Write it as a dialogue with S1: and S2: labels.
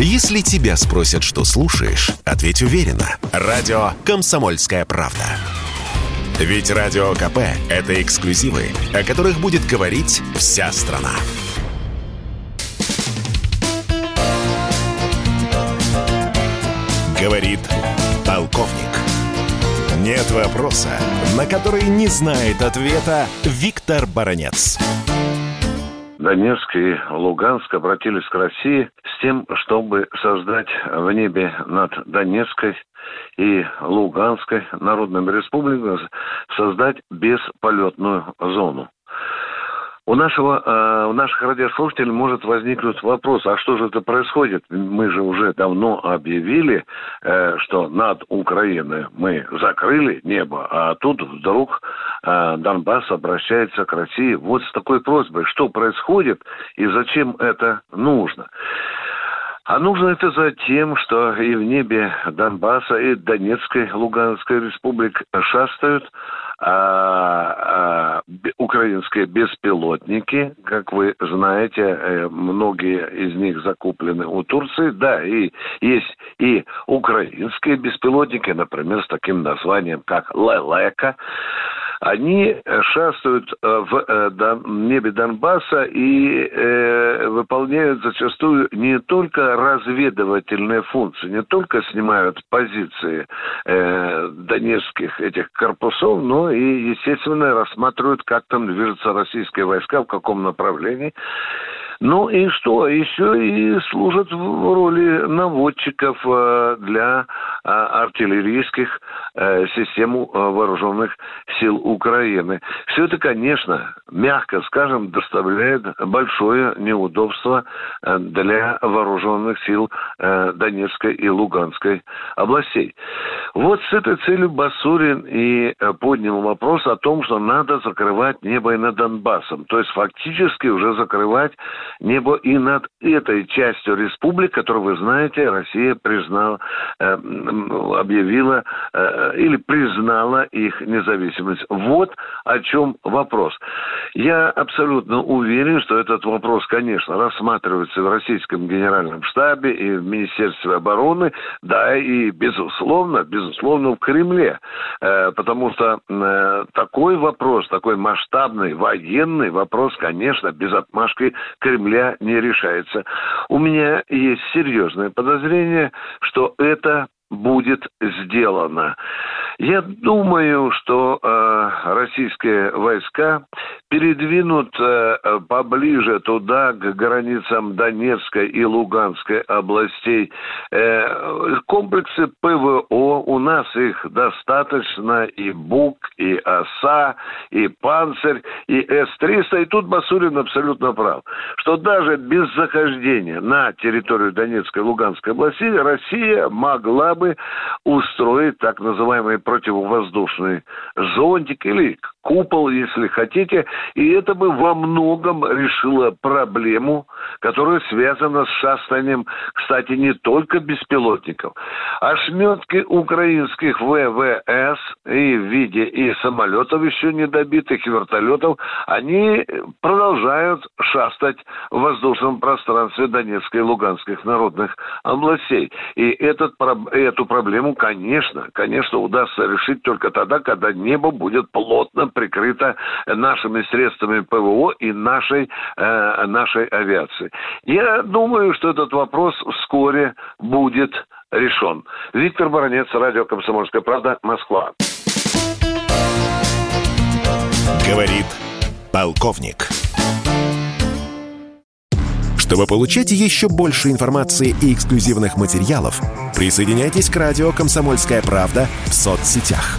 S1: Если тебя спросят, что слушаешь, ответь уверенно. Радио «Комсомольская правда». Ведь Радио КП – это эксклюзивы, о которых будет говорить вся страна. Говорит полковник. Нет вопроса, на который не знает ответа Виктор Баранец.
S2: Донецк и Луганск обратились к России тем, чтобы создать в небе над Донецкой и Луганской народными республиками создать бесполетную зону. У нашего, э, у наших радиослушателей может возникнуть вопрос, а что же это происходит? Мы же уже давно объявили, э, что над Украиной мы закрыли небо, а тут вдруг э, Донбасс обращается к России вот с такой просьбой, что происходит и зачем это нужно. А нужно это за тем, что и в небе Донбасса, и Донецкой, Луганской республик шастают а, а, украинские беспилотники, как вы знаете, э, многие из них закуплены у Турции, да, и есть и украинские беспилотники, например, с таким названием, как Лелека, они шастают э, в э, небе Донбасса и э, выполняют зачастую не только разведывательные функции, не только снимают позиции э, донецких этих корпусов, но и, естественно, рассматривают, как там движутся российские войска, в каком направлении. Ну и что? Еще и служат в роли наводчиков э, для э, артиллерийских э, систем вооруженных сил Украины. Все это, конечно, мягко скажем, доставляет большое неудобство для вооруженных сил Донецкой и Луганской областей. Вот с этой целью Басурин и поднял вопрос о том, что надо закрывать небо и над Донбассом. То есть фактически уже закрывать небо и над этой частью республик, которую, вы знаете, Россия признала, э, объявила э, или признала их независимость. Вот о чем вопрос. Я абсолютно уверен, что этот вопрос, конечно, рассматривается в российском генеральном штабе и в Министерстве обороны, да, и безусловно, безусловно, в Кремле. Э, потому что э, такой вопрос, такой масштабный военный вопрос, конечно, без отмашки Кремля не решается. У меня есть серьезное подозрение, что это будет сделано. Я думаю, что э, российские войска передвинут э, поближе туда, к границам Донецкой и Луганской областей. Э, комплексы ПВО, у нас их достаточно, и БУК, и ОСА, и Панцирь, и С-300. И тут Басурин абсолютно прав, что даже без захождения на территорию Донецкой и Луганской областей Россия могла бы устроить так называемый противовоздушный зонтик или купол, если хотите, и это бы во многом решило проблему, которая связана с шастанием, кстати, не только беспилотников. Ошметки украинских ВВС и в виде и самолетов еще недобитых, и вертолетов, они продолжают шастать в воздушном пространстве Донецкой и Луганских народных областей. И этот, эту проблему, конечно, конечно, удастся решить только тогда, когда небо будет плотно прикрыто нашими средствами ПВО и нашей, э, нашей авиации. Я думаю, что этот вопрос вскоре будет решен. Виктор Баранец, радио «Комсомольская правда», Москва.
S1: Говорит полковник. Чтобы получать еще больше информации и эксклюзивных материалов, присоединяйтесь к радио «Комсомольская правда» в соцсетях.